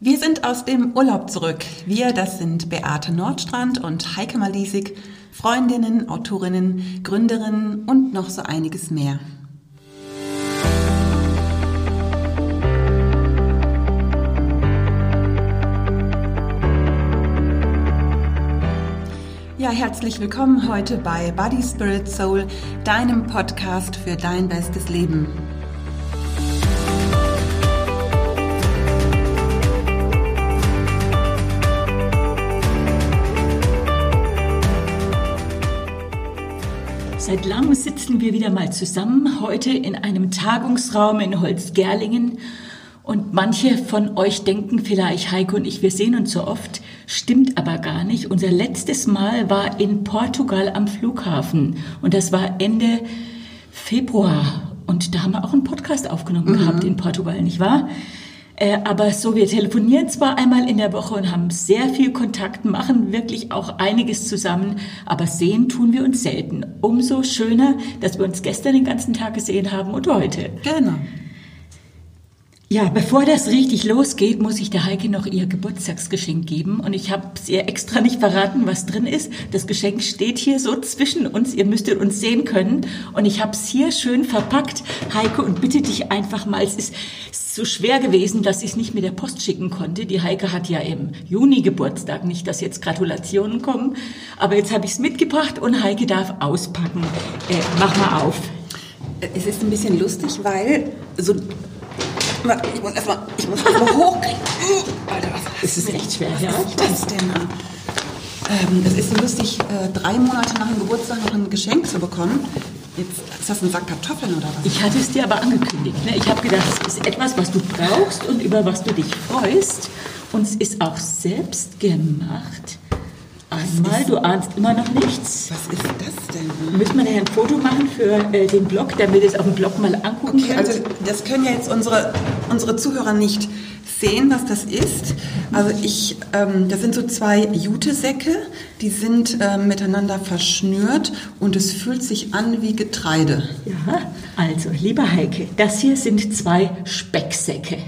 Wir sind aus dem Urlaub zurück. Wir, das sind Beate Nordstrand und Heike Malisig, Freundinnen, Autorinnen, Gründerinnen und noch so einiges mehr. Ja, herzlich willkommen heute bei Body Spirit Soul, deinem Podcast für dein bestes Leben. Seit langem sitzen wir wieder mal zusammen, heute in einem Tagungsraum in Holzgerlingen. Und manche von euch denken vielleicht, Heiko und ich, wir sehen uns so oft, stimmt aber gar nicht. Unser letztes Mal war in Portugal am Flughafen und das war Ende Februar. Und da haben wir auch einen Podcast aufgenommen mhm. gehabt in Portugal, nicht wahr? Äh, aber so, wir telefonieren zwar einmal in der Woche und haben sehr viel Kontakt, machen wirklich auch einiges zusammen, aber sehen tun wir uns selten. Umso schöner, dass wir uns gestern den ganzen Tag gesehen haben und heute. Genau. Ja, bevor das richtig losgeht, muss ich der Heike noch ihr Geburtstagsgeschenk geben. Und ich habe es ihr extra nicht verraten, was drin ist. Das Geschenk steht hier so zwischen uns. Ihr müsstet uns sehen können. Und ich habe es hier schön verpackt. Heike, und bitte dich einfach mal, es ist so schwer gewesen, dass ich es nicht mit der Post schicken konnte. Die Heike hat ja im Juni Geburtstag, nicht, dass jetzt Gratulationen kommen. Aber jetzt habe ich es mitgebracht und Heike darf auspacken. Äh, mach mal auf. Es ist ein bisschen lustig, weil so ich muss erstmal erst hochkriegen. Alter, was das ist echt schwer, ja. Was ist das denn? Ähm, es ist lustig, äh, drei Monate nach dem Geburtstag noch ein Geschenk zu bekommen. Jetzt ist das ein Sack Kartoffeln oder was? Ich hatte es dir aber angekündigt. Ne? Ich habe gedacht, es ist etwas, was du brauchst und über was du dich freust. Und es ist auch selbst gemacht. Einmal, du ahnst immer noch nichts. Was ist das denn? Müssen wir ein Foto machen für äh, den Blog, damit ihr es auf dem Blog mal angucken okay, könnt? Also das können ja jetzt unsere, unsere Zuhörer nicht sehen, was das ist. Also ich, ähm, das sind so zwei Jutesäcke, die sind äh, miteinander verschnürt und es fühlt sich an wie Getreide. Ja, also, lieber Heike, das hier sind zwei Specksäcke.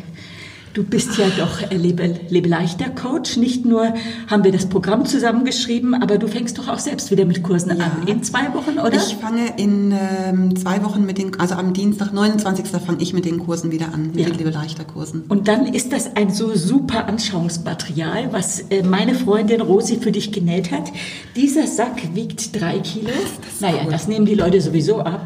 Du bist ja doch Lebe, Lebe leichter Coach. Nicht nur haben wir das Programm zusammengeschrieben, aber du fängst doch auch selbst wieder mit Kursen ja. an. In zwei Wochen, oder? Ich fange in ähm, zwei Wochen mit den, also am Dienstag, 29. fange ich mit den Kursen wieder an, mit ja. den Lebe leichter Kursen. Und dann ist das ein so super Anschauungsmaterial, was äh, meine Freundin Rosi für dich genäht hat. Dieser Sack wiegt drei Kilo. Naja, cool. das nehmen die Leute sowieso ab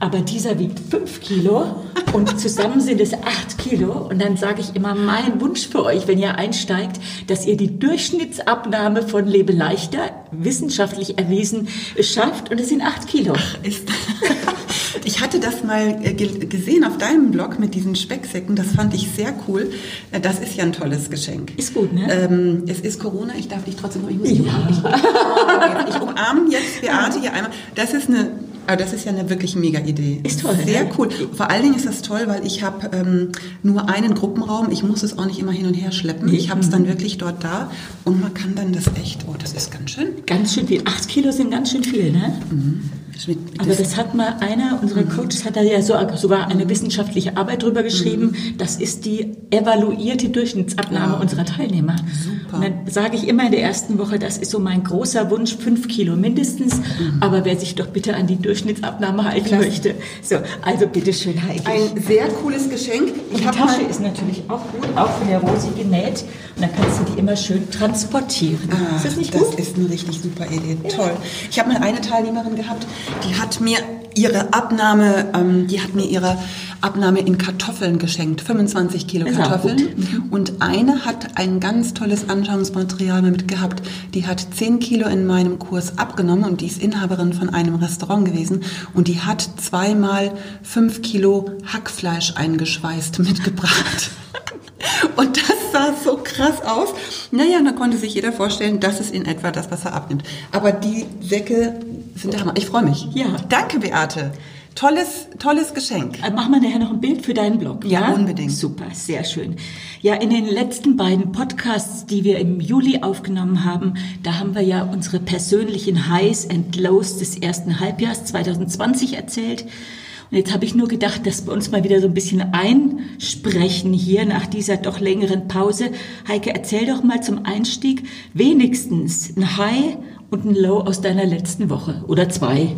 aber dieser wiegt fünf Kilo und zusammen sind es acht Kilo. Und dann sage ich immer, mein Wunsch für euch, wenn ihr einsteigt, dass ihr die Durchschnittsabnahme von Lebe leichter, wissenschaftlich erwiesen, schafft. Und es sind acht Kilo. Ach, ist ich hatte das mal äh, gesehen auf deinem Blog mit diesen Specksäcken. Das fand ich sehr cool. Äh, das ist ja ein tolles Geschenk. Ist gut, ne? Ähm, es ist Corona. Ich darf dich trotzdem noch. Ich muss ja. umarmen. Ich umarme jetzt Beate hier einmal. Das ist eine aber das ist ja eine wirklich mega Idee. Ist toll. Sehr ne? cool. Vor allen Dingen ist das toll, weil ich habe ähm, nur einen Gruppenraum. Ich muss es auch nicht immer hin und her schleppen. Ich habe es dann wirklich dort da und man kann dann das echt. Oh, das ist ganz schön. Ganz schön viel. Acht Kilo sind ganz schön viel, ne? Mhm. Aber das hat mal einer unserer mhm. Coaches hat da ja so, sogar eine wissenschaftliche Arbeit drüber geschrieben. Mhm. Das ist die evaluierte Durchschnittsabnahme ja. unserer Teilnehmer. Super. Und dann sage ich immer in der ersten Woche, das ist so mein großer Wunsch, fünf Kilo mindestens. Mhm. Aber wer sich doch bitte an die Durchschnittsabnahme halten Klasse. möchte. So, also bitte schön, Heike. Ein sehr cooles Geschenk. Und die Tasche ist natürlich auch gut, auch von der Rosi genäht. Und dann kannst du die immer schön transportieren. Ah, ist das nicht gut? Das ist eine richtig super Idee. Ja. Toll. Ich habe mal eine Teilnehmerin gehabt, die hat mir ihre Abnahme, ähm, die hat mir ihre Abnahme in Kartoffeln geschenkt, 25 Kilo Kartoffeln. Mhm. Und eine hat ein ganz tolles Anschauungsmaterial mit gehabt. Die hat 10 Kilo in meinem Kurs abgenommen und die ist Inhaberin von einem Restaurant gewesen. Und die hat zweimal 5 Kilo Hackfleisch eingeschweißt mitgebracht. Und das sah so krass aus. Naja, da konnte sich jeder vorstellen, das ist in etwa das, was er abnimmt. Aber die Säcke sind der Hammer. Ich freue mich. Ja. Danke, Beate. Tolles, tolles Geschenk. Äh, Machen wir nachher noch ein Bild für deinen Blog. Ja, ja, unbedingt. Super, sehr schön. Ja, in den letzten beiden Podcasts, die wir im Juli aufgenommen haben, da haben wir ja unsere persönlichen Highs and Lows des ersten Halbjahres 2020 erzählt. Und jetzt habe ich nur gedacht, dass wir uns mal wieder so ein bisschen einsprechen hier nach dieser doch längeren Pause. Heike, erzähl doch mal zum Einstieg wenigstens ein High und ein Low aus deiner letzten Woche oder zwei.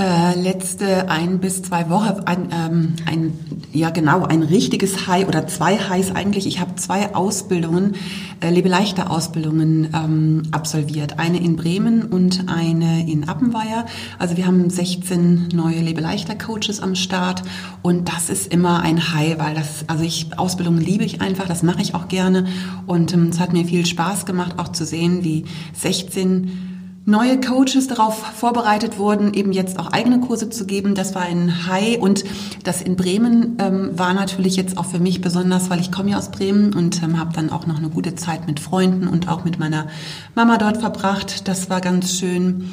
Äh, letzte ein bis zwei Wochen ein, ähm, ein, ja genau, ein richtiges High oder zwei Highs eigentlich. Ich habe zwei Ausbildungen, äh, Lebeleichter Ausbildungen ähm, absolviert. Eine in Bremen und eine in Appenweier. Also wir haben 16 neue Lebeleichter Coaches am Start und das ist immer ein High, weil das, also ich, Ausbildungen liebe ich einfach, das mache ich auch gerne und ähm, es hat mir viel Spaß gemacht, auch zu sehen, wie 16 neue Coaches darauf vorbereitet wurden, eben jetzt auch eigene Kurse zu geben. Das war ein High und das in Bremen ähm, war natürlich jetzt auch für mich besonders, weil ich komme ja aus Bremen und ähm, habe dann auch noch eine gute Zeit mit Freunden und auch mit meiner Mama dort verbracht. Das war ganz schön.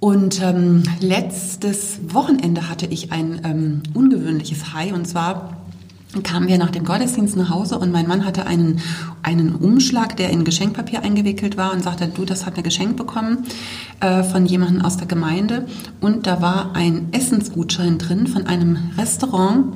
Und ähm, letztes Wochenende hatte ich ein ähm, ungewöhnliches High und zwar kamen wir nach dem Gottesdienst nach Hause und mein Mann hatte einen, einen Umschlag, der in Geschenkpapier eingewickelt war und sagte, du, das hat er geschenkt bekommen äh, von jemandem aus der Gemeinde. Und da war ein Essensgutschein drin von einem Restaurant,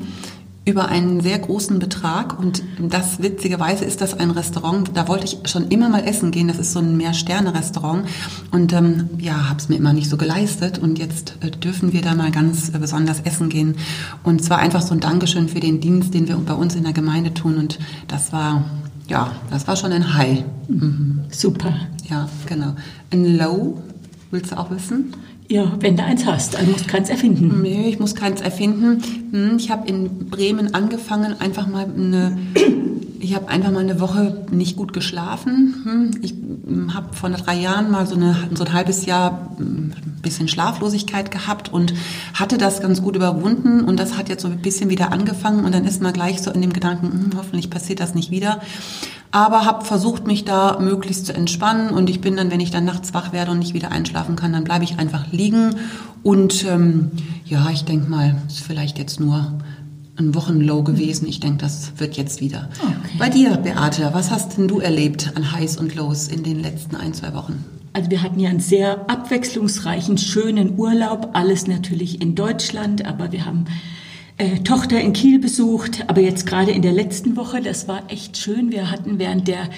über einen sehr großen Betrag und das witzigerweise ist das ein Restaurant, da wollte ich schon immer mal essen gehen, das ist so ein Mehr-Sterne-Restaurant und ähm, ja, habe es mir immer nicht so geleistet und jetzt äh, dürfen wir da mal ganz äh, besonders essen gehen und zwar einfach so ein Dankeschön für den Dienst, den wir bei uns in der Gemeinde tun und das war, ja, das war schon ein High. Mhm. Super. Ja, genau. Ein Low, willst du auch wissen? Ja, wenn du eins hast, also musst keins erfinden. Nee, ich muss keins erfinden. Hm, ich habe in Bremen angefangen, einfach mal eine, ich habe einfach mal eine Woche nicht gut geschlafen. Hm, ich habe vor drei Jahren mal so, eine, so ein halbes Jahr ein hm, bisschen Schlaflosigkeit gehabt und hatte das ganz gut überwunden und das hat jetzt so ein bisschen wieder angefangen und dann ist man gleich so in dem Gedanken, hoffentlich passiert das nicht wieder aber habe versucht, mich da möglichst zu entspannen und ich bin dann, wenn ich dann nachts wach werde und nicht wieder einschlafen kann, dann bleibe ich einfach liegen und ähm, ja, ich denke mal, ist vielleicht jetzt nur ein Wochenlow gewesen. Ich denke, das wird jetzt wieder. Okay. Bei dir, Beate, was hast denn du erlebt an Highs und Lows in den letzten ein, zwei Wochen? Also wir hatten ja einen sehr abwechslungsreichen, schönen Urlaub, alles natürlich in Deutschland, aber wir haben äh, Tochter in Kiel besucht, aber jetzt gerade in der letzten Woche, das war echt schön. Wir hatten während der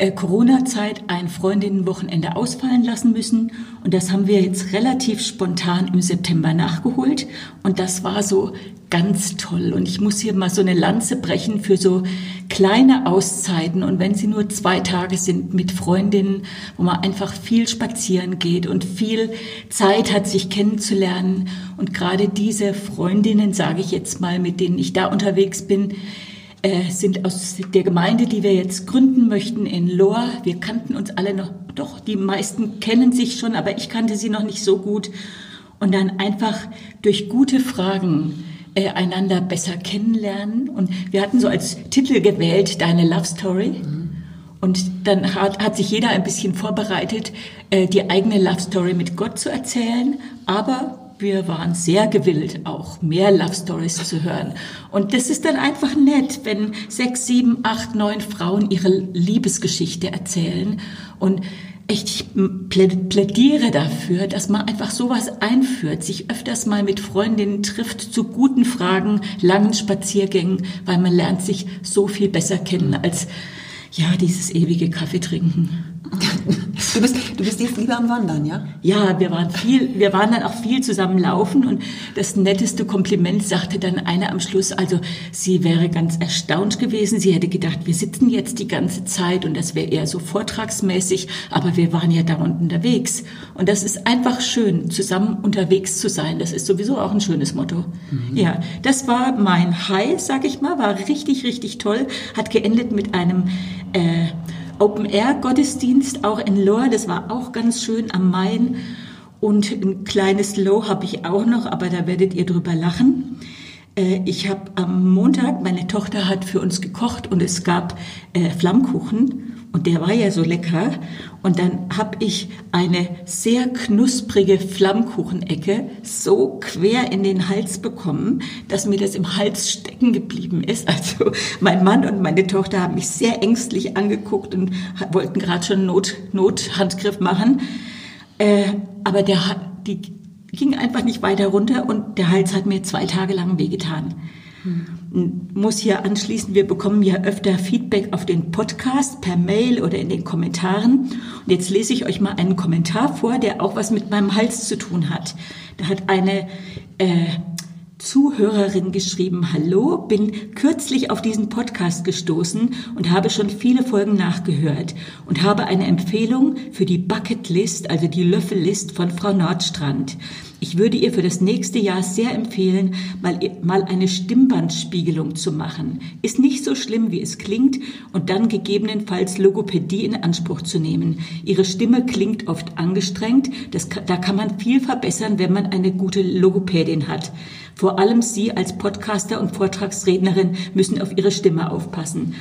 äh, Corona-Zeit ein Freundinnenwochenende ausfallen lassen müssen. Und das haben wir jetzt relativ spontan im September nachgeholt. Und das war so ganz toll. Und ich muss hier mal so eine Lanze brechen für so kleine Auszeiten. Und wenn sie nur zwei Tage sind mit Freundinnen, wo man einfach viel spazieren geht und viel Zeit hat, sich kennenzulernen. Und gerade diese Freundinnen, sage ich jetzt mal, mit denen ich da unterwegs bin, äh, sind aus der Gemeinde, die wir jetzt gründen möchten in Lohr. Wir kannten uns alle noch, doch, die meisten kennen sich schon, aber ich kannte sie noch nicht so gut. Und dann einfach durch gute Fragen äh, einander besser kennenlernen. Und wir hatten so als Titel gewählt, Deine Love Story. Und dann hat, hat sich jeder ein bisschen vorbereitet, äh, die eigene Love Story mit Gott zu erzählen, aber wir waren sehr gewillt, auch mehr Love Stories zu hören. Und das ist dann einfach nett, wenn sechs, sieben, acht, neun Frauen ihre Liebesgeschichte erzählen. Und echt, ich plädiere dafür, dass man einfach sowas einführt, sich öfters mal mit Freundinnen trifft, zu guten Fragen, langen Spaziergängen, weil man lernt sich so viel besser kennen als, ja, dieses ewige Kaffee trinken. Du bist, du bist jetzt lieber am Wandern, ja? Ja, wir waren viel, wir waren dann auch viel zusammen laufen und das netteste Kompliment sagte dann einer am Schluss, also sie wäre ganz erstaunt gewesen. Sie hätte gedacht, wir sitzen jetzt die ganze Zeit und das wäre eher so vortragsmäßig, aber wir waren ja da unten unterwegs. Und das ist einfach schön, zusammen unterwegs zu sein. Das ist sowieso auch ein schönes Motto. Mhm. Ja, das war mein High, sag ich mal, war richtig, richtig toll. Hat geendet mit einem äh, Open-Air-Gottesdienst auch in Lohr, das war auch ganz schön am Main. Und ein kleines Low habe ich auch noch, aber da werdet ihr drüber lachen. Äh, ich habe am Montag, meine Tochter hat für uns gekocht und es gab äh, Flammkuchen. Und der war ja so lecker. Und dann habe ich eine sehr knusprige Flammkuchenecke so quer in den Hals bekommen, dass mir das im Hals stecken geblieben ist. Also mein Mann und meine Tochter haben mich sehr ängstlich angeguckt und wollten gerade schon Not, Nothandgriff machen. Äh, aber der die ging einfach nicht weiter runter und der Hals hat mir zwei Tage lang wehgetan. Hm. Muss hier anschließen, wir bekommen ja öfter Feedback auf den Podcast per Mail oder in den Kommentaren. Und jetzt lese ich euch mal einen Kommentar vor, der auch was mit meinem Hals zu tun hat. Da hat eine äh, Zuhörerin geschrieben, hallo, bin kürzlich auf diesen Podcast gestoßen und habe schon viele Folgen nachgehört und habe eine Empfehlung für die Bucketlist, also die Löffellist von Frau Nordstrand. Ich würde ihr für das nächste Jahr sehr empfehlen, mal, mal eine Stimmbandspiegelung zu machen. Ist nicht so schlimm, wie es klingt und dann gegebenenfalls Logopädie in Anspruch zu nehmen. Ihre Stimme klingt oft angestrengt. Das, da kann man viel verbessern, wenn man eine gute Logopädin hat. Vor allem Sie als Podcaster und Vortragsrednerin müssen auf Ihre Stimme aufpassen.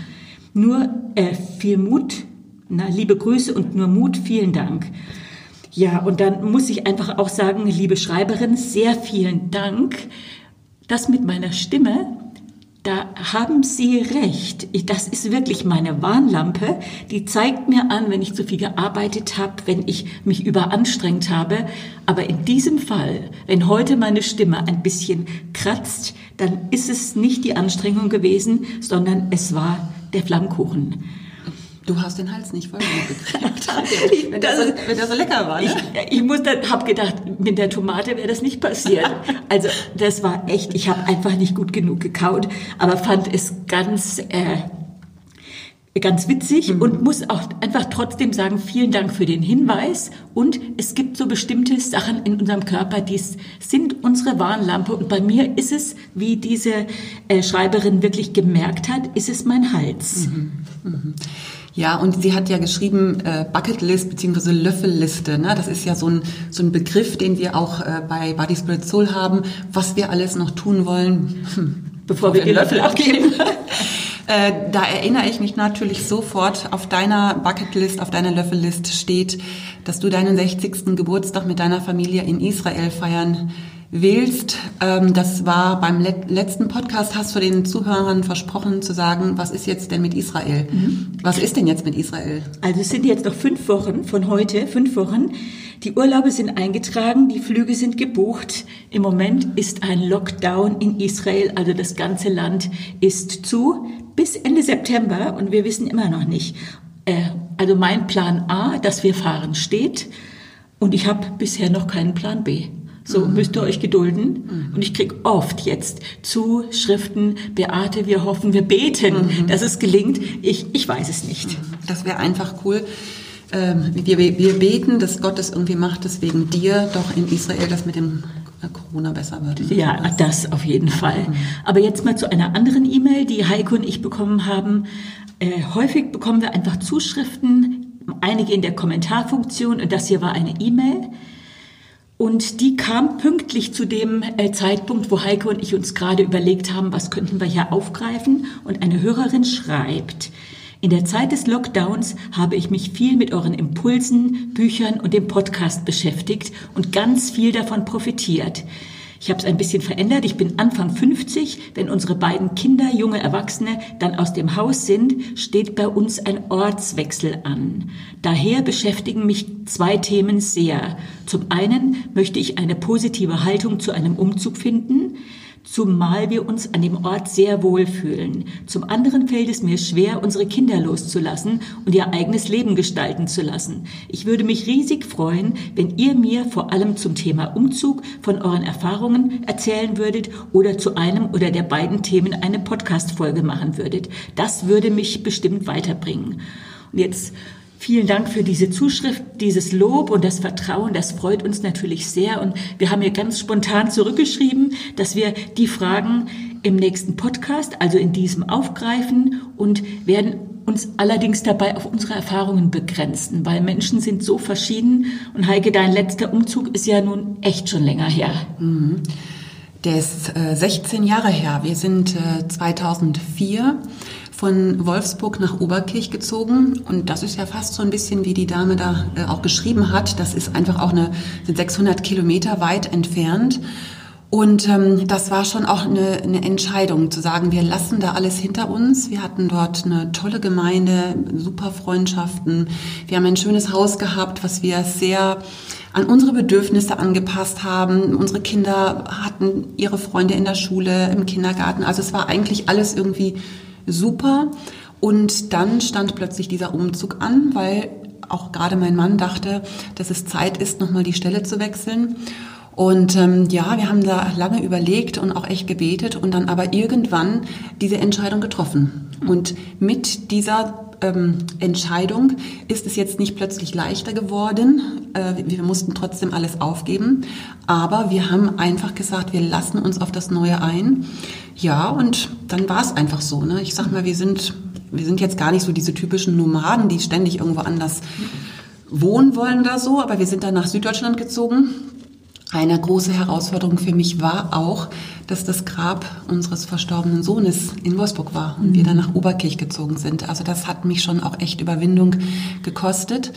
Nur äh, viel Mut, na, liebe Grüße und nur Mut, vielen Dank. Ja, und dann muss ich einfach auch sagen, liebe Schreiberin, sehr vielen Dank. Das mit meiner Stimme, da haben Sie recht. Das ist wirklich meine Warnlampe. Die zeigt mir an, wenn ich zu viel gearbeitet habe, wenn ich mich überanstrengt habe. Aber in diesem Fall, wenn heute meine Stimme ein bisschen kratzt, dann ist es nicht die Anstrengung gewesen, sondern es war der Flammkuchen. Du hast den Hals nicht voll gekriegt, wenn, das, so, wenn das so lecker war. Ne? Ich, ich muss dann, hab gedacht, mit der Tomate wäre das nicht passiert. Also das war echt, ich habe einfach nicht gut genug gekaut, aber fand es ganz... Äh, ganz witzig mhm. und muss auch einfach trotzdem sagen, vielen Dank für den Hinweis. Und es gibt so bestimmte Sachen in unserem Körper, die sind unsere Warnlampe. Und bei mir ist es, wie diese äh, Schreiberin wirklich gemerkt hat, ist es mein Hals. Mhm. Mhm. Ja, und sie hat ja geschrieben äh, Bucketlist bzw. Löffelliste. Ne? Das ist ja so ein, so ein Begriff, den wir auch äh, bei Body Spirit Soul haben, was wir alles noch tun wollen, hm, bevor wir den Löffel abgeben. äh, da erinnere ich mich natürlich sofort, auf deiner Bucketlist, auf deiner Löffellist steht, dass du deinen 60. Geburtstag mit deiner Familie in Israel feiern wählst. Ähm, das war beim letzten Podcast, hast du den Zuhörern versprochen zu sagen, was ist jetzt denn mit Israel? Mhm. Was ist denn jetzt mit Israel? Also es sind jetzt noch fünf Wochen von heute, fünf Wochen. Die Urlaube sind eingetragen, die Flüge sind gebucht. Im Moment ist ein Lockdown in Israel, also das ganze Land ist zu bis Ende September und wir wissen immer noch nicht. Äh, also mein Plan A, dass wir fahren, steht und ich habe bisher noch keinen Plan B. So mhm. müsst ihr euch gedulden. Mhm. Und ich krieg oft jetzt Zuschriften, Beate, wir hoffen, wir beten, mhm. dass es gelingt. Ich, ich weiß es nicht. Das wäre einfach cool. Ähm, wir, wir beten, dass Gott das irgendwie macht, dass wegen dir doch in Israel das mit dem Corona besser wird. Ja, das auf jeden Fall. Aber jetzt mal zu einer anderen E-Mail, die Heiko und ich bekommen haben. Äh, häufig bekommen wir einfach Zuschriften, einige in der Kommentarfunktion und das hier war eine E-Mail. Und die kam pünktlich zu dem äh, Zeitpunkt, wo Heike und ich uns gerade überlegt haben, was könnten wir hier aufgreifen. Und eine Hörerin schreibt, in der Zeit des Lockdowns habe ich mich viel mit euren Impulsen, Büchern und dem Podcast beschäftigt und ganz viel davon profitiert. Ich habe es ein bisschen verändert. Ich bin Anfang 50. Wenn unsere beiden Kinder, junge Erwachsene, dann aus dem Haus sind, steht bei uns ein Ortswechsel an. Daher beschäftigen mich zwei Themen sehr. Zum einen möchte ich eine positive Haltung zu einem Umzug finden zumal wir uns an dem Ort sehr wohl fühlen. Zum anderen fällt es mir schwer, unsere Kinder loszulassen und ihr eigenes Leben gestalten zu lassen. Ich würde mich riesig freuen, wenn ihr mir vor allem zum Thema Umzug von euren Erfahrungen erzählen würdet oder zu einem oder der beiden Themen eine Podcast-Folge machen würdet. Das würde mich bestimmt weiterbringen. Und jetzt Vielen Dank für diese Zuschrift, dieses Lob und das Vertrauen. Das freut uns natürlich sehr. Und wir haben hier ganz spontan zurückgeschrieben, dass wir die Fragen im nächsten Podcast, also in diesem, aufgreifen und werden uns allerdings dabei auf unsere Erfahrungen begrenzen, weil Menschen sind so verschieden. Und Heike, dein letzter Umzug ist ja nun echt schon länger her. Mhm. Der ist äh, 16 Jahre her. Wir sind äh, 2004 von Wolfsburg nach Oberkirch gezogen und das ist ja fast so ein bisschen wie die Dame da äh, auch geschrieben hat. Das ist einfach auch eine sind 600 Kilometer weit entfernt und ähm, das war schon auch eine, eine Entscheidung zu sagen, wir lassen da alles hinter uns. Wir hatten dort eine tolle Gemeinde, super Freundschaften. Wir haben ein schönes Haus gehabt, was wir sehr an unsere Bedürfnisse angepasst haben. Unsere Kinder hatten ihre Freunde in der Schule, im Kindergarten. Also es war eigentlich alles irgendwie super. Und dann stand plötzlich dieser Umzug an, weil auch gerade mein Mann dachte, dass es Zeit ist, nochmal die Stelle zu wechseln. Und ähm, ja, wir haben da lange überlegt und auch echt gebetet und dann aber irgendwann diese Entscheidung getroffen. Und mit dieser ähm, Entscheidung ist es jetzt nicht plötzlich leichter geworden. Äh, wir mussten trotzdem alles aufgeben. Aber wir haben einfach gesagt, wir lassen uns auf das Neue ein. Ja, und dann war es einfach so. Ne? Ich sag mal, wir sind, wir sind jetzt gar nicht so diese typischen Nomaden, die ständig irgendwo anders wohnen wollen oder so, aber wir sind dann nach Süddeutschland gezogen eine große Herausforderung für mich war auch, dass das Grab unseres verstorbenen Sohnes in Wolfsburg war und mhm. wir dann nach Oberkirch gezogen sind. Also das hat mich schon auch echt Überwindung gekostet.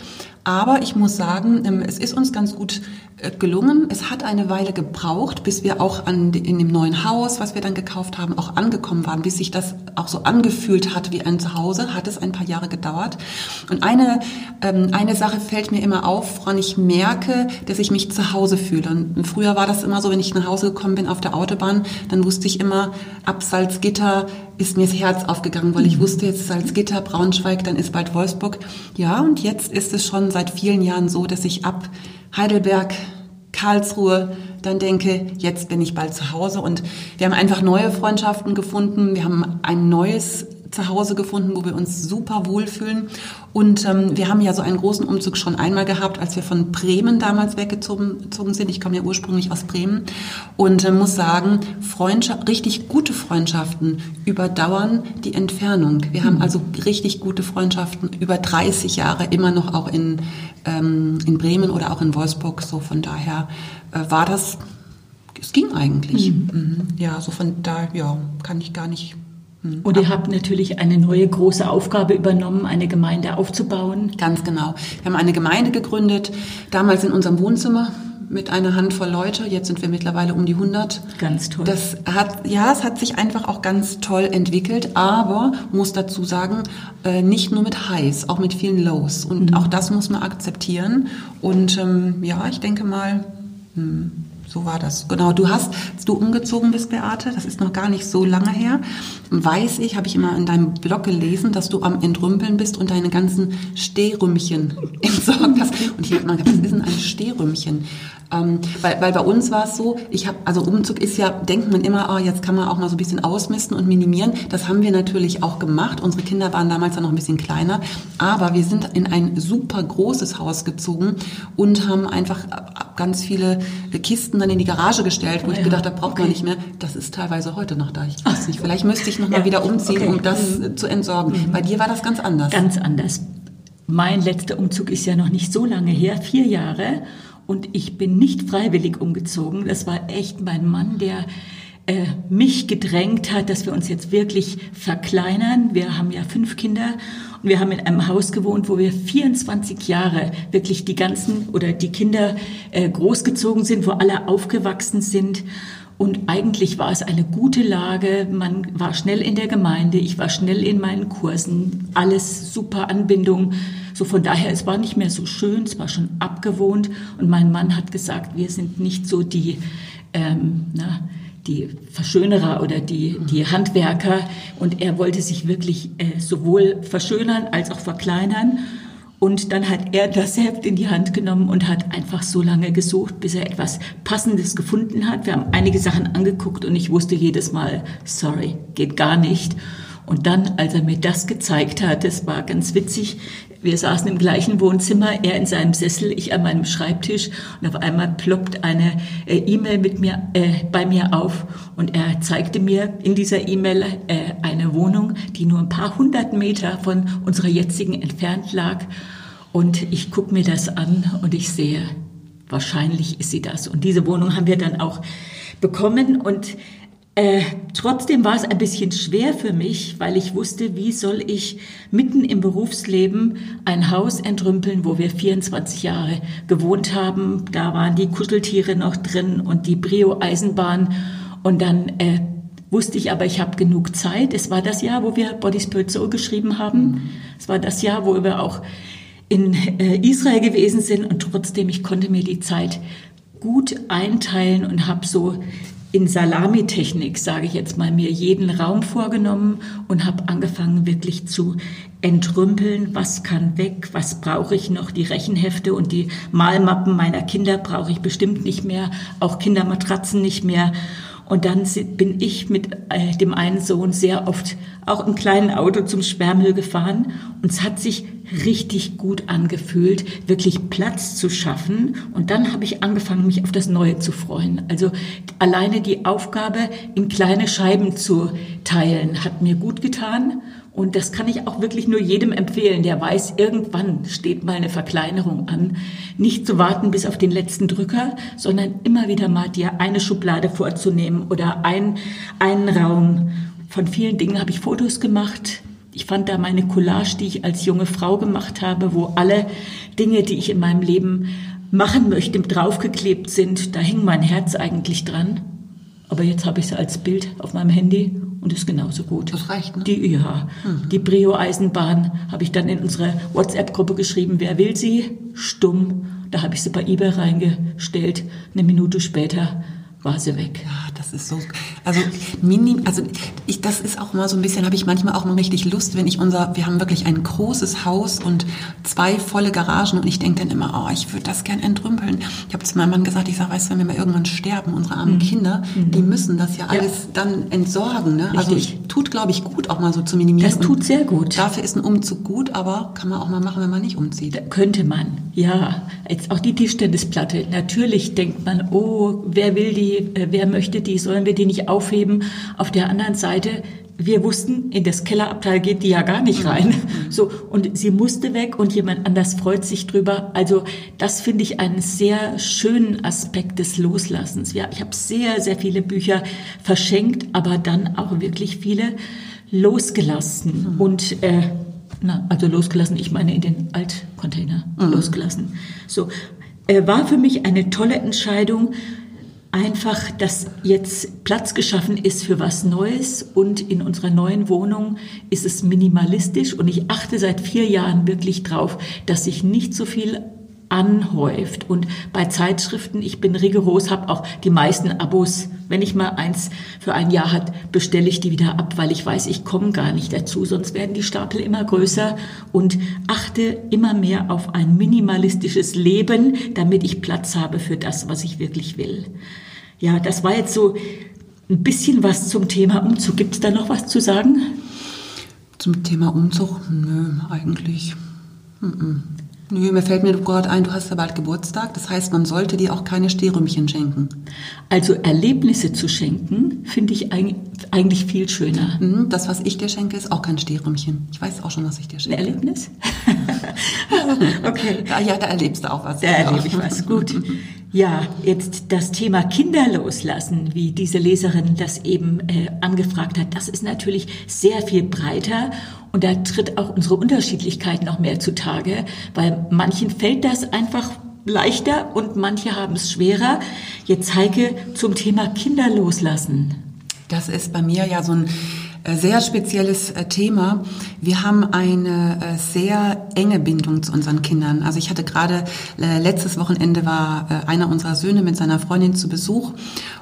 Aber ich muss sagen, ähm, es ist uns ganz gut äh, gelungen. Es hat eine Weile gebraucht, bis wir auch an, in dem neuen Haus, was wir dann gekauft haben, auch angekommen waren, bis sich das auch so angefühlt hat wie ein Zuhause, hat es ein paar Jahre gedauert. Und eine, ähm, eine Sache fällt mir immer auf, woran ich merke, dass ich mich zu Hause fühle. Und früher war das immer so, wenn ich nach Hause gekommen bin auf der Autobahn, dann wusste ich immer, ab Salzgitter ist mir das Herz aufgegangen, weil ich mhm. wusste jetzt Salzgitter, Braunschweig, dann ist bald Wolfsburg. Ja, und jetzt ist es schon seit vielen Jahren so, dass ich ab Heidelberg, Karlsruhe dann denke, jetzt bin ich bald zu Hause. Und wir haben einfach neue Freundschaften gefunden. Wir haben ein neues zu Hause gefunden, wo wir uns super wohlfühlen. Und ähm, wir haben ja so einen großen Umzug schon einmal gehabt, als wir von Bremen damals weggezogen sind. Ich komme ja ursprünglich aus Bremen und äh, muss sagen, Freundschaft, richtig gute Freundschaften überdauern die Entfernung. Wir haben mhm. also richtig gute Freundschaften über 30 Jahre immer noch auch in, ähm, in Bremen oder auch in Wolfsburg. So von daher äh, war das, es ging eigentlich. Mhm. Mhm. Ja, so von da, ja, kann ich gar nicht hm. Und ihr habt natürlich eine neue große Aufgabe übernommen, eine Gemeinde aufzubauen. Ganz genau. Wir haben eine Gemeinde gegründet, damals in unserem Wohnzimmer mit einer Handvoll Leute. Jetzt sind wir mittlerweile um die 100. Ganz toll. Das hat, ja, es hat sich einfach auch ganz toll entwickelt, aber muss dazu sagen, äh, nicht nur mit Highs, auch mit vielen Lows. Und mhm. auch das muss man akzeptieren. Und ähm, ja, ich denke mal, hm, so war das. Genau, du hast, als du umgezogen bist, Beate, das ist noch gar nicht so lange her, weiß ich, habe ich immer in deinem Blog gelesen, dass du am Entrümpeln bist und deine ganzen Stehrümmchen entsorgt hast. Und ich habe mal gedacht, was ist denn ein Stehrümmchen? Ähm, weil, weil bei uns war es so, ich habe, also Umzug ist ja, denkt man immer, oh, jetzt kann man auch mal so ein bisschen ausmisten und minimieren. Das haben wir natürlich auch gemacht. Unsere Kinder waren damals ja noch ein bisschen kleiner, aber wir sind in ein super großes Haus gezogen und haben einfach ganz viele Kisten dann in die Garage gestellt, wo oh, ich gedacht habe, braucht okay. man nicht mehr. Das ist teilweise heute noch da. Ich weiß nicht. Vielleicht müsste ich noch mal ja, wieder umziehen, okay. um das mhm. zu entsorgen. Mhm. Bei dir war das ganz anders. Ganz anders. Mein letzter Umzug ist ja noch nicht so lange her, vier Jahre. Und ich bin nicht freiwillig umgezogen. Das war echt mein Mann, der äh, mich gedrängt hat, dass wir uns jetzt wirklich verkleinern. Wir haben ja fünf Kinder und wir haben in einem Haus gewohnt, wo wir 24 Jahre wirklich die ganzen oder die Kinder äh, großgezogen sind, wo alle aufgewachsen sind. Und eigentlich war es eine gute Lage. Man war schnell in der Gemeinde, ich war schnell in meinen Kursen, alles super Anbindung. So von daher, es war nicht mehr so schön, es war schon abgewohnt. Und mein Mann hat gesagt, wir sind nicht so die, ähm, die Verschönerer oder die, die Handwerker. Und er wollte sich wirklich äh, sowohl verschönern als auch verkleinern. Und dann hat er das Heft in die Hand genommen und hat einfach so lange gesucht, bis er etwas Passendes gefunden hat. Wir haben einige Sachen angeguckt und ich wusste jedes Mal, sorry, geht gar nicht. Und dann, als er mir das gezeigt hat, das war ganz witzig, wir saßen im gleichen Wohnzimmer, er in seinem Sessel, ich an meinem Schreibtisch und auf einmal ploppt eine äh, E-Mail mit mir äh, bei mir auf und er zeigte mir in dieser E-Mail äh, eine Wohnung, die nur ein paar hundert Meter von unserer jetzigen entfernt lag. Und ich gucke mir das an und ich sehe, wahrscheinlich ist sie das. Und diese Wohnung haben wir dann auch bekommen und äh, trotzdem war es ein bisschen schwer für mich, weil ich wusste, wie soll ich mitten im Berufsleben ein Haus entrümpeln, wo wir 24 Jahre gewohnt haben. Da waren die Kuscheltiere noch drin und die Brio-Eisenbahn. Und dann äh, wusste ich aber, ich habe genug Zeit. Es war das Jahr, wo wir Body Spirit Soul geschrieben haben. Es war das Jahr, wo wir auch in äh, Israel gewesen sind und trotzdem, ich konnte mir die Zeit gut einteilen und habe so in Salamitechnik, sage ich jetzt mal, mir jeden Raum vorgenommen und habe angefangen wirklich zu entrümpeln, was kann weg, was brauche ich noch, die Rechenhefte und die Malmappen meiner Kinder brauche ich bestimmt nicht mehr, auch Kindermatratzen nicht mehr. Und dann bin ich mit äh, dem einen Sohn sehr oft auch im kleinen Auto zum Sperrmüll gefahren und es hat sich richtig gut angefühlt, wirklich Platz zu schaffen. Und dann habe ich angefangen, mich auf das Neue zu freuen. Also alleine die Aufgabe, in kleine Scheiben zu teilen, hat mir gut getan. Und das kann ich auch wirklich nur jedem empfehlen, der weiß, irgendwann steht mal eine Verkleinerung an. Nicht zu warten bis auf den letzten Drücker, sondern immer wieder mal dir eine Schublade vorzunehmen oder ein, einen Raum. Von vielen Dingen habe ich Fotos gemacht. Ich fand da meine Collage, die ich als junge Frau gemacht habe, wo alle Dinge, die ich in meinem Leben machen möchte, draufgeklebt sind. Da hing mein Herz eigentlich dran. Aber jetzt habe ich es als Bild auf meinem Handy und ist genauso gut. Das reicht, ne? Die, ja. Mhm. Die Brio-Eisenbahn habe ich dann in unsere WhatsApp-Gruppe geschrieben, wer will sie? Stumm. Da habe ich sie bei eBay reingestellt. Eine Minute später war sie weg. Ja, das ist so. Also minim, also ich, das ist auch mal so ein bisschen, habe ich manchmal auch mal richtig Lust, wenn ich unser, wir haben wirklich ein großes Haus und zwei volle Garagen und ich denke dann immer, oh, ich würde das gern entrümpeln. Ich habe zu meinem Mann gesagt, ich sage, weißt du, wenn wir mal irgendwann sterben, unsere armen mhm. Kinder, mhm. die müssen das ja alles ja. dann entsorgen. Ne? Also ich, tut, glaube ich, gut, auch mal so zu minimieren. Das tut sehr gut. Dafür ist ein Umzug gut, aber kann man auch mal machen, wenn man nicht umzieht. Da könnte man, ja. Jetzt auch die Tischtennisplatte. Natürlich denkt man, oh, wer will die äh, wer möchte die, sollen wir die nicht aufheben? Auf der anderen Seite, wir wussten, in das Kellerabteil geht die ja gar nicht rein. Mhm. So, und sie musste weg und jemand anders freut sich drüber. Also, das finde ich einen sehr schönen Aspekt des Loslassens. Ja, ich habe sehr, sehr viele Bücher verschenkt, aber dann auch wirklich viele losgelassen. Mhm. Und, äh, na, also losgelassen, ich meine in den Altcontainer mhm. losgelassen. So, äh, war für mich eine tolle Entscheidung einfach, dass jetzt Platz geschaffen ist für was Neues und in unserer neuen Wohnung ist es minimalistisch und ich achte seit vier Jahren wirklich drauf, dass sich nicht so viel anhäuft. Und bei Zeitschriften, ich bin rigoros, habe auch die meisten Abos. Wenn ich mal eins für ein Jahr hat, bestelle ich die wieder ab, weil ich weiß, ich komme gar nicht dazu. Sonst werden die Stapel immer größer und achte immer mehr auf ein minimalistisches Leben, damit ich Platz habe für das, was ich wirklich will. Ja, das war jetzt so ein bisschen was zum Thema Umzug. Gibt es da noch was zu sagen? Zum Thema Umzug? Nö, eigentlich. Mm -mm. Nö, mir fällt mir gerade ein, du hast ja bald Geburtstag. Das heißt, man sollte dir auch keine Stehrümchen schenken. Also Erlebnisse zu schenken, finde ich eigentlich viel schöner. Mhm, das, was ich dir schenke, ist auch kein Stehrümchen. Ich weiß auch schon, was ich dir schenke. Ein Erlebnis? okay. Ja, ja, da erlebst du auch was. Da erlebe ich was. Gut. Ja, jetzt das Thema Kinder loslassen, wie diese Leserin das eben äh, angefragt hat, das ist natürlich sehr viel breiter und da tritt auch unsere Unterschiedlichkeit noch mehr zutage, weil manchen fällt das einfach leichter und manche haben es schwerer. Jetzt Heike zum Thema Kinder loslassen. Das ist bei mir ja so ein sehr spezielles äh, Thema. Wir haben eine äh, sehr enge Bindung zu unseren Kindern. Also ich hatte gerade letztes Wochenende war einer unserer Söhne mit seiner Freundin zu Besuch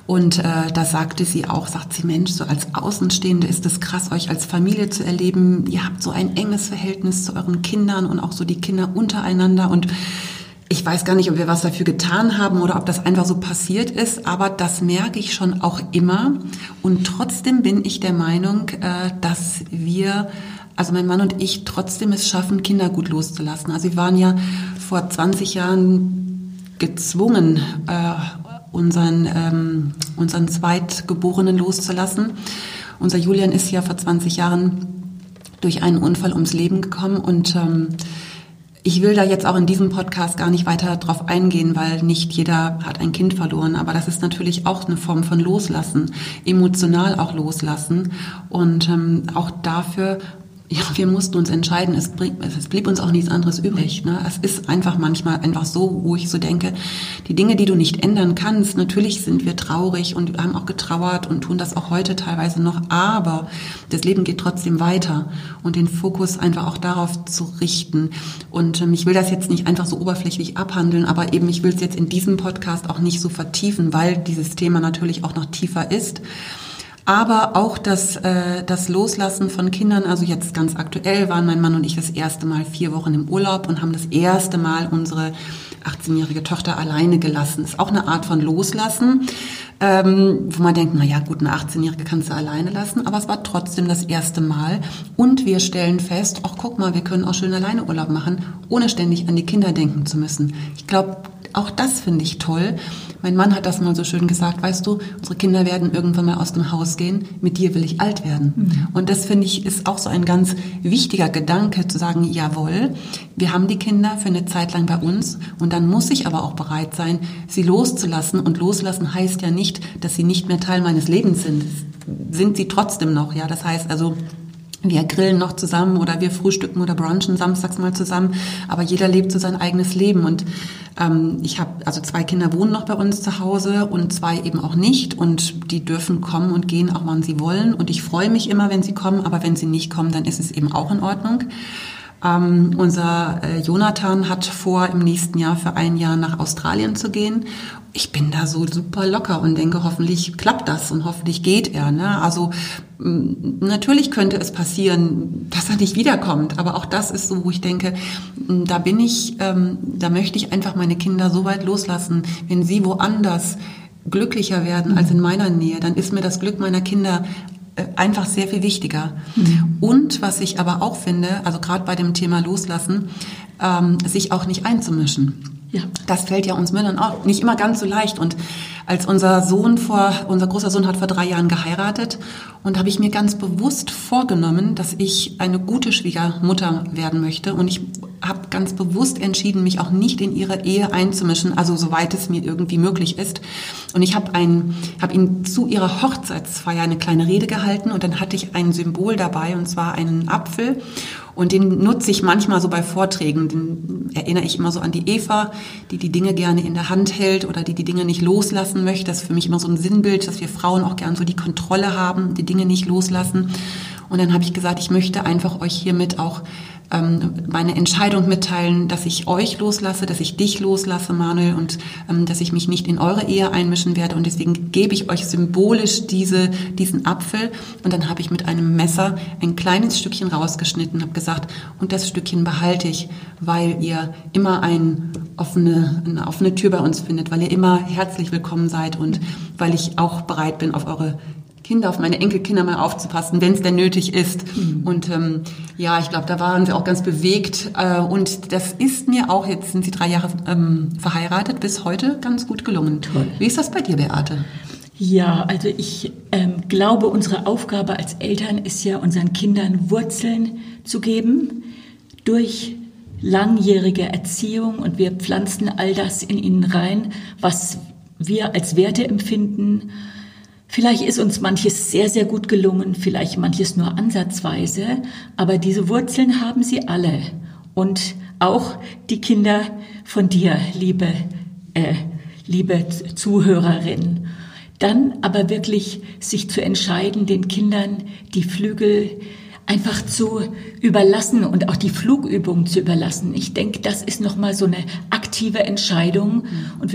und äh, da sagte sie auch, sagt sie, Mensch, so als Außenstehende ist es krass, euch als Familie zu erleben. Ihr habt so ein enges Verhältnis zu euren Kindern und auch so die Kinder untereinander und ich weiß gar nicht, ob wir was dafür getan haben oder ob das einfach so passiert ist, aber das merke ich schon auch immer. Und trotzdem bin ich der Meinung, äh, dass wir, also mein Mann und ich, trotzdem es schaffen, Kinder gut loszulassen. Also wir waren ja vor 20 Jahren gezwungen, äh, unseren, ähm, unseren Zweitgeborenen loszulassen. Unser Julian ist ja vor 20 Jahren durch einen Unfall ums Leben gekommen und ähm, ich will da jetzt auch in diesem Podcast gar nicht weiter drauf eingehen, weil nicht jeder hat ein Kind verloren. Aber das ist natürlich auch eine Form von Loslassen, emotional auch loslassen. Und ähm, auch dafür ja, wir mussten uns entscheiden. Es, blieb, es blieb uns auch nichts anderes übrig. Ne? Es ist einfach manchmal einfach so, wo ich so denke, die Dinge, die du nicht ändern kannst, natürlich sind wir traurig und haben auch getrauert und tun das auch heute teilweise noch, aber das Leben geht trotzdem weiter und den Fokus einfach auch darauf zu richten. Und ähm, ich will das jetzt nicht einfach so oberflächlich abhandeln, aber eben ich will es jetzt in diesem Podcast auch nicht so vertiefen, weil dieses Thema natürlich auch noch tiefer ist aber auch das, äh, das Loslassen von Kindern. Also jetzt ganz aktuell waren mein Mann und ich das erste Mal vier Wochen im Urlaub und haben das erste Mal unsere 18-jährige Tochter alleine gelassen. Ist auch eine Art von Loslassen, ähm, wo man denkt, na ja, gut, eine 18-jährige kannst du alleine lassen, aber es war trotzdem das erste Mal. Und wir stellen fest, ach guck mal, wir können auch schön alleine Urlaub machen, ohne ständig an die Kinder denken zu müssen. Ich glaube, auch das finde ich toll. Mein Mann hat das mal so schön gesagt, weißt du, unsere Kinder werden irgendwann mal aus dem Haus gehen, mit dir will ich alt werden. Mhm. Und das finde ich ist auch so ein ganz wichtiger Gedanke zu sagen, jawohl, wir haben die Kinder für eine Zeit lang bei uns und dann muss ich aber auch bereit sein, sie loszulassen und loslassen heißt ja nicht, dass sie nicht mehr Teil meines Lebens sind. Sind sie trotzdem noch, ja? Das heißt also, wir grillen noch zusammen oder wir frühstücken oder brunchen samstags mal zusammen, aber jeder lebt so sein eigenes Leben. Und ähm, ich habe also zwei Kinder wohnen noch bei uns zu Hause und zwei eben auch nicht. Und die dürfen kommen und gehen auch wann sie wollen. Und ich freue mich immer, wenn sie kommen, aber wenn sie nicht kommen, dann ist es eben auch in Ordnung. Ähm, unser äh, Jonathan hat vor, im nächsten Jahr für ein Jahr nach Australien zu gehen. Ich bin da so super locker und denke, hoffentlich klappt das und hoffentlich geht er. Ne? Also natürlich könnte es passieren, dass er nicht wiederkommt, aber auch das ist so, wo ich denke, da bin ich, ähm, da möchte ich einfach meine Kinder so weit loslassen, wenn sie woanders glücklicher werden als in meiner Nähe, dann ist mir das Glück meiner Kinder einfach sehr viel wichtiger. Mhm. Und was ich aber auch finde, also gerade bei dem Thema Loslassen, ähm, sich auch nicht einzumischen. Ja. Das fällt ja uns Männern auch nicht immer ganz so leicht. Und als unser Sohn vor, unser großer Sohn hat vor drei Jahren geheiratet und habe ich mir ganz bewusst vorgenommen, dass ich eine gute Schwiegermutter werden möchte. Und ich habe ganz bewusst entschieden, mich auch nicht in ihre Ehe einzumischen, also soweit es mir irgendwie möglich ist. Und ich habe ein, ihm zu ihrer Hochzeitsfeier eine kleine Rede gehalten und dann hatte ich ein Symbol dabei und zwar einen Apfel. Und den nutze ich manchmal so bei Vorträgen. Den erinnere ich immer so an die Eva, die die Dinge gerne in der Hand hält oder die die Dinge nicht loslassen möchte. Das ist für mich immer so ein Sinnbild, dass wir Frauen auch gern so die Kontrolle haben, die Dinge nicht loslassen. Und dann habe ich gesagt, ich möchte einfach euch hiermit auch meine Entscheidung mitteilen, dass ich euch loslasse, dass ich dich loslasse, Manuel, und ähm, dass ich mich nicht in eure Ehe einmischen werde. Und deswegen gebe ich euch symbolisch diese, diesen Apfel. Und dann habe ich mit einem Messer ein kleines Stückchen rausgeschnitten, habe gesagt, und das Stückchen behalte ich, weil ihr immer ein offene, eine offene Tür bei uns findet, weil ihr immer herzlich willkommen seid und weil ich auch bereit bin, auf eure Kinder, auf meine Enkelkinder mal aufzupassen, wenn es denn nötig ist. Mhm. Und ähm, ja, ich glaube, da waren sie auch ganz bewegt. Äh, und das ist mir auch, jetzt sind sie drei Jahre ähm, verheiratet, bis heute ganz gut gelungen. Toll. Wie ist das bei dir, Beate? Ja, also ich ähm, glaube, unsere Aufgabe als Eltern ist ja, unseren Kindern Wurzeln zu geben durch langjährige Erziehung und wir pflanzen all das in ihnen rein, was wir als Werte empfinden Vielleicht ist uns manches sehr, sehr gut gelungen, vielleicht manches nur ansatzweise, aber diese Wurzeln haben sie alle. Und auch die Kinder von dir, liebe, äh, liebe Zuhörerin. Dann aber wirklich sich zu entscheiden, den Kindern die Flügel einfach zu überlassen und auch die Flugübung zu überlassen. Ich denke, das ist nochmal so eine aktive Entscheidung. Und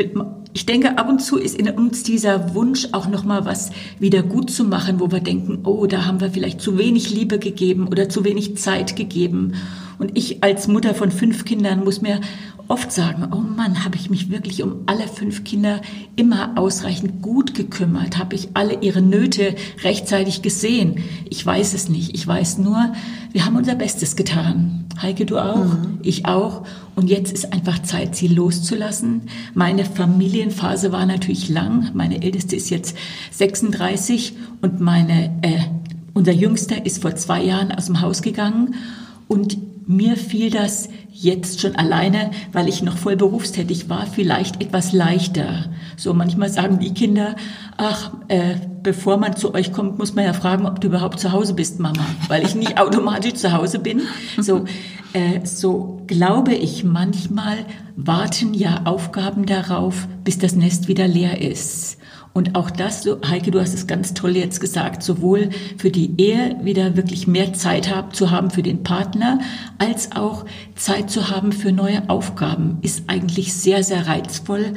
ich denke, ab und zu ist in uns dieser Wunsch auch nochmal was wieder gut zu machen, wo wir denken, oh, da haben wir vielleicht zu wenig Liebe gegeben oder zu wenig Zeit gegeben. Und ich als Mutter von fünf Kindern muss mir oft sagen, oh Mann, habe ich mich wirklich um alle fünf Kinder immer ausreichend gut gekümmert? Habe ich alle ihre Nöte rechtzeitig gesehen? Ich weiß es nicht. Ich weiß nur, wir haben unser Bestes getan. Heike, du auch, mhm. ich auch. Und jetzt ist einfach Zeit, sie loszulassen. Meine Familienphase war natürlich lang. Meine Älteste ist jetzt 36 und meine, äh, unser Jüngster ist vor zwei Jahren aus dem Haus gegangen. Und mir fiel das jetzt schon alleine, weil ich noch voll berufstätig war, vielleicht etwas leichter. So manchmal sagen die Kinder, ach, äh, bevor man zu euch kommt, muss man ja fragen, ob du überhaupt zu Hause bist, Mama, weil ich nicht automatisch zu Hause bin. So, äh, so glaube ich, manchmal warten ja Aufgaben darauf, bis das Nest wieder leer ist. Und auch das, Heike, du hast es ganz toll jetzt gesagt, sowohl für die Ehe wieder wirklich mehr Zeit zu haben für den Partner, als auch Zeit zu haben für neue Aufgaben, ist eigentlich sehr, sehr reizvoll.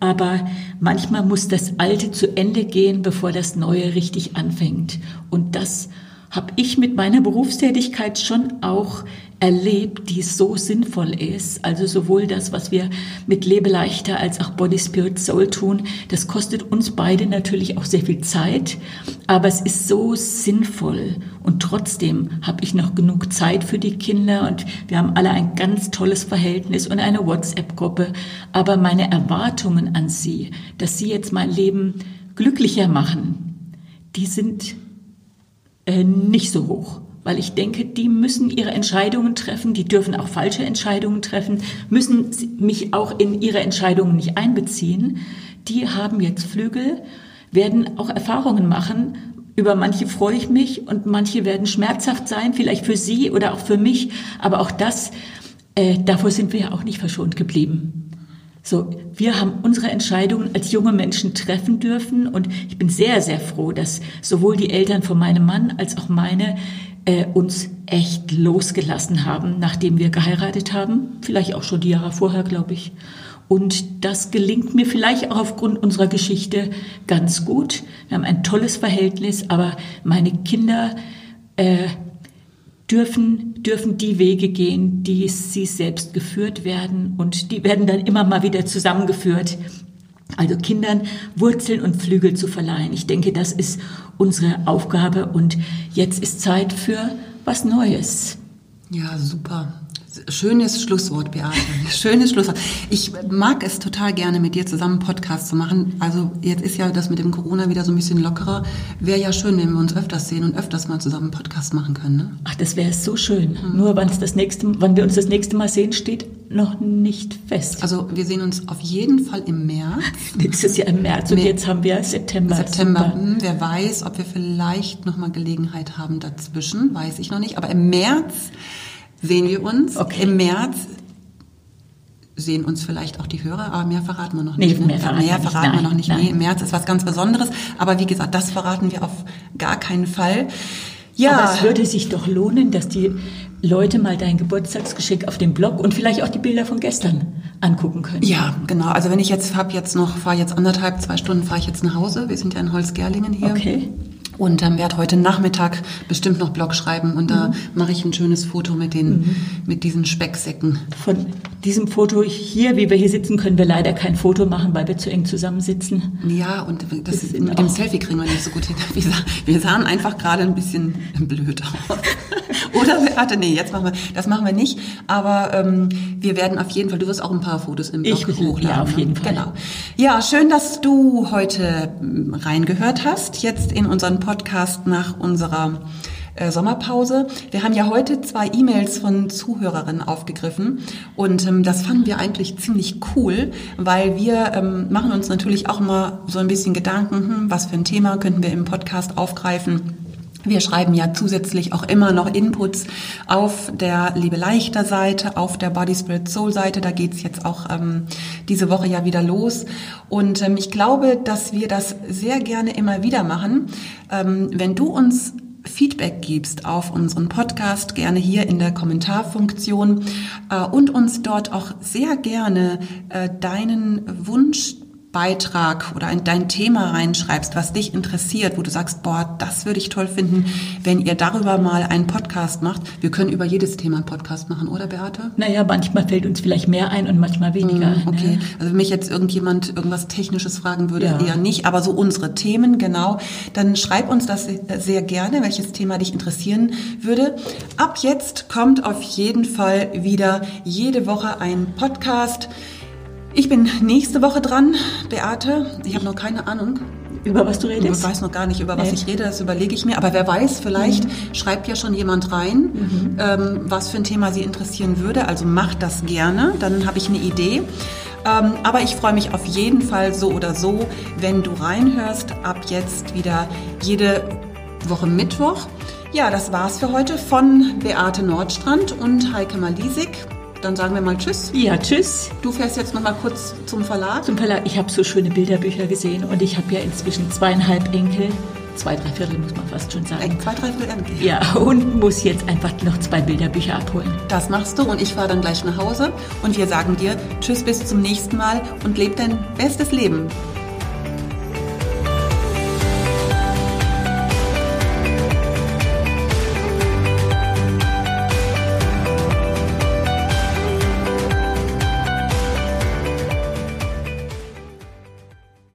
Aber manchmal muss das Alte zu Ende gehen, bevor das Neue richtig anfängt. Und das habe ich mit meiner Berufstätigkeit schon auch erlebt, die so sinnvoll ist. Also sowohl das, was wir mit Lebe leichter als auch Body, Spirit, Soul tun, das kostet uns beide natürlich auch sehr viel Zeit, aber es ist so sinnvoll. Und trotzdem habe ich noch genug Zeit für die Kinder und wir haben alle ein ganz tolles Verhältnis und eine WhatsApp-Gruppe. Aber meine Erwartungen an sie, dass sie jetzt mein Leben glücklicher machen, die sind äh, nicht so hoch weil ich denke, die müssen ihre Entscheidungen treffen, die dürfen auch falsche Entscheidungen treffen, müssen mich auch in ihre Entscheidungen nicht einbeziehen. Die haben jetzt Flügel, werden auch Erfahrungen machen. Über manche freue ich mich und manche werden schmerzhaft sein, vielleicht für sie oder auch für mich. Aber auch das, äh, davor sind wir ja auch nicht verschont geblieben. So, wir haben unsere Entscheidungen als junge Menschen treffen dürfen und ich bin sehr, sehr froh, dass sowohl die Eltern von meinem Mann als auch meine äh, uns echt losgelassen haben, nachdem wir geheiratet haben. Vielleicht auch schon die Jahre vorher, glaube ich. Und das gelingt mir vielleicht auch aufgrund unserer Geschichte ganz gut. Wir haben ein tolles Verhältnis, aber meine Kinder äh, dürfen, dürfen die Wege gehen, die sie selbst geführt werden. Und die werden dann immer mal wieder zusammengeführt. Also Kindern Wurzeln und Flügel zu verleihen. Ich denke, das ist unsere Aufgabe und jetzt ist Zeit für was Neues. Ja, super. Schönes Schlusswort, Beate. Schönes Schlusswort. Ich mag es total gerne, mit dir zusammen einen Podcast zu machen. Also jetzt ist ja das mit dem Corona wieder so ein bisschen lockerer. Wäre ja schön, wenn wir uns öfters sehen und öfters mal zusammen einen Podcast machen können. Ne? Ach, das wäre so schön. Mhm. Nur wann, das nächste, wann wir uns das nächste Mal sehen, steht noch nicht fest. Also wir sehen uns auf jeden Fall im März. Nächstes Jahr im März und nee. jetzt haben wir September. September. Hm, wer weiß, ob wir vielleicht noch mal Gelegenheit haben dazwischen, weiß ich noch nicht. Aber im März sehen wir uns. Okay. Im März sehen uns vielleicht auch die Hörer, aber mehr verraten wir noch nicht. Nee, mehr verraten, mehr verraten wir, wir noch nicht. Nein. Nee, im März ist was ganz Besonderes. Aber wie gesagt, das verraten wir auf gar keinen Fall. Ja. Aber es würde sich doch lohnen, dass die Leute mal dein Geburtstagsgeschenk auf dem Blog und vielleicht auch die Bilder von gestern angucken können. Ja, genau. Also wenn ich jetzt habe jetzt noch fahre jetzt anderthalb zwei Stunden fahre ich jetzt nach Hause. Wir sind ja in Holzgerlingen hier. Okay. Und dann werde heute Nachmittag bestimmt noch Blog schreiben und da mhm. mache ich ein schönes Foto mit den mhm. mit diesen Specksäcken. Von diesem Foto hier, wie wir hier sitzen, können wir leider kein Foto machen, weil wir zu eng zusammensitzen. Ja, und das, das mit dem Selfie kriegen wir nicht so gut hin. Wir, wir sahen einfach gerade ein bisschen blöd aus. Oder warte, nee, jetzt machen wir, das machen wir nicht. Aber ähm, wir werden auf jeden Fall, du wirst auch ein paar Fotos im Blog ich, hochladen. Ja, auf ne? jeden Fall. Genau. Ja, schön, dass du heute hm, reingehört hast, jetzt in unseren Podcast nach unserer äh, Sommerpause. Wir haben ja heute zwei E-Mails von Zuhörerinnen aufgegriffen und ähm, das fanden wir eigentlich ziemlich cool, weil wir ähm, machen uns natürlich auch immer so ein bisschen Gedanken, hm, was für ein Thema könnten wir im Podcast aufgreifen. Wir schreiben ja zusätzlich auch immer noch Inputs auf der Liebe leichter Seite, auf der Body Spirit Soul Seite. Da geht's jetzt auch ähm, diese Woche ja wieder los. Und ähm, ich glaube, dass wir das sehr gerne immer wieder machen. Ähm, wenn du uns Feedback gibst auf unseren Podcast, gerne hier in der Kommentarfunktion äh, und uns dort auch sehr gerne äh, deinen Wunsch Beitrag oder in dein Thema reinschreibst, was dich interessiert, wo du sagst, boah, das würde ich toll finden, wenn ihr darüber mal einen Podcast macht. Wir können über jedes Thema einen Podcast machen, oder Beate? Naja, manchmal fällt uns vielleicht mehr ein und manchmal weniger. Mm, okay, ne? also wenn mich jetzt irgendjemand irgendwas Technisches fragen würde, ja. eher nicht, aber so unsere Themen, genau, dann schreib uns das sehr gerne, welches Thema dich interessieren würde. Ab jetzt kommt auf jeden Fall wieder jede Woche ein Podcast. Ich bin nächste Woche dran, Beate. Ich habe noch keine Ahnung. über was du redest? Ich weiß noch gar nicht, über was nee. ich rede, das überlege ich mir. Aber wer weiß, vielleicht mhm. schreibt ja schon jemand rein, mhm. ähm, was für ein Thema sie interessieren würde. Also macht das gerne, dann habe ich eine Idee. Ähm, aber ich freue mich auf jeden Fall so oder so, wenn du reinhörst. Ab jetzt wieder jede Woche Mittwoch. Ja, das war's für heute von Beate Nordstrand und Heike Malisik. Dann sagen wir mal Tschüss. Ja, Tschüss. Du fährst jetzt noch mal kurz zum Verlag. Zum Verlag. Ich habe so schöne Bilderbücher gesehen und ich habe ja inzwischen zweieinhalb Enkel. Zwei, drei Viertel muss man fast schon sagen. Äh, zwei, drei Viertel Enkel. Ja, und muss jetzt einfach noch zwei Bilderbücher abholen. Das machst du und ich fahre dann gleich nach Hause und wir sagen dir Tschüss bis zum nächsten Mal und leb dein bestes Leben.